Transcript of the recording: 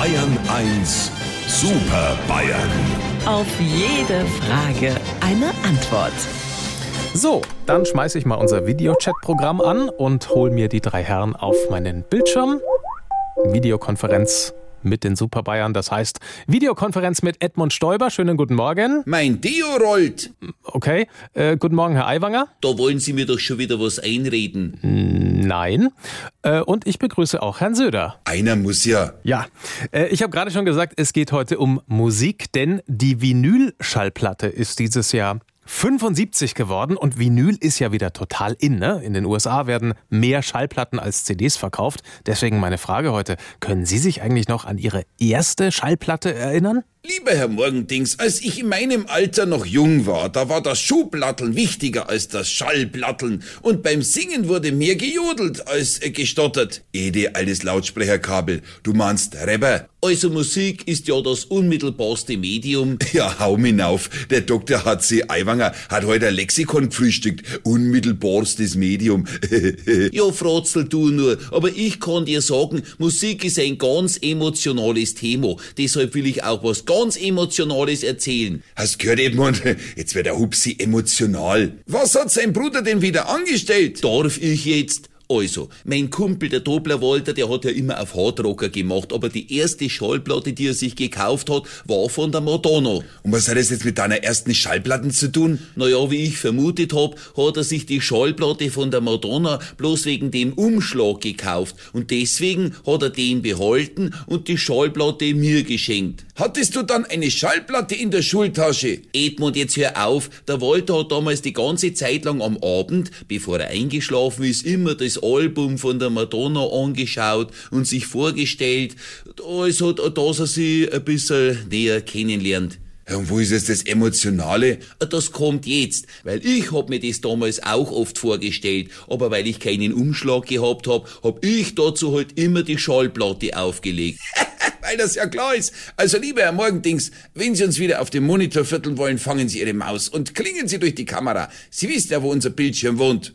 Bayern 1 Super Bayern. Auf jede Frage eine Antwort. So, dann schmeiße ich mal unser Videochat-Programm an und hol mir die drei Herren auf meinen Bildschirm. Videokonferenz mit den Super Bayern, das heißt Videokonferenz mit Edmund Stoiber. Schönen guten Morgen. Mein Deo rollt. Okay, äh, guten Morgen, Herr Aiwanger. Da wollen Sie mir doch schon wieder was einreden. Nein. Äh, und ich begrüße auch Herrn Söder. Einer muss ja. Ja, äh, ich habe gerade schon gesagt, es geht heute um Musik, denn die Vinylschallplatte ist dieses Jahr 75 geworden und Vinyl ist ja wieder total in. Ne? In den USA werden mehr Schallplatten als CDs verkauft. Deswegen meine Frage heute, können Sie sich eigentlich noch an Ihre erste Schallplatte erinnern? Lieber Herr Morgendings, als ich in meinem Alter noch jung war, da war das Schuhplatteln wichtiger als das Schallplatteln und beim Singen wurde mehr gejodelt als äh, gestottert. Ede, altes Lautsprecherkabel. Du meinst Rapper? Also Musik ist ja das unmittelbarste Medium. Ja, hau mich auf. Der Dr. H.C. Aiwanger hat heute ein Lexikon gefrühstückt. Unmittelbarstes Medium. Ja, Frotzel du nur, aber ich kann dir sagen, Musik ist ein ganz emotionales Thema. Deshalb will ich auch was ganz Emotionales erzählen. Hast gehört, Edmund? Jetzt wird der Hupsi emotional. Was hat sein Bruder denn wieder angestellt? Darf ich jetzt? Also, mein Kumpel, der Dobler Walter, der hat ja immer auf Hardrocker gemacht, aber die erste Schallplatte, die er sich gekauft hat, war von der Madonna. Und was hat das jetzt mit deiner ersten Schallplatten zu tun? Naja, wie ich vermutet hab, hat er sich die Schallplatte von der Madonna bloß wegen dem Umschlag gekauft und deswegen hat er den behalten und die Schallplatte mir geschenkt. Hattest du dann eine Schallplatte in der Schultasche? Edmund, jetzt hör auf. Der Walter hat damals die ganze Zeit lang am Abend, bevor er eingeschlafen ist, immer das Album von der Madonna angeschaut und sich vorgestellt, also, dass er sie ein bisschen näher kennenlernt. Und wo ist jetzt das Emotionale? Das kommt jetzt, weil ich hab mir das damals auch oft vorgestellt, aber weil ich keinen Umschlag gehabt hab, hab ich dazu halt immer die Schallplatte aufgelegt. Weil das ja klar ist. Also, lieber Herr Morgendings, wenn Sie uns wieder auf dem Monitor vierteln wollen, fangen Sie Ihre Maus und klingen Sie durch die Kamera. Sie wissen ja, wo unser Bildschirm wohnt.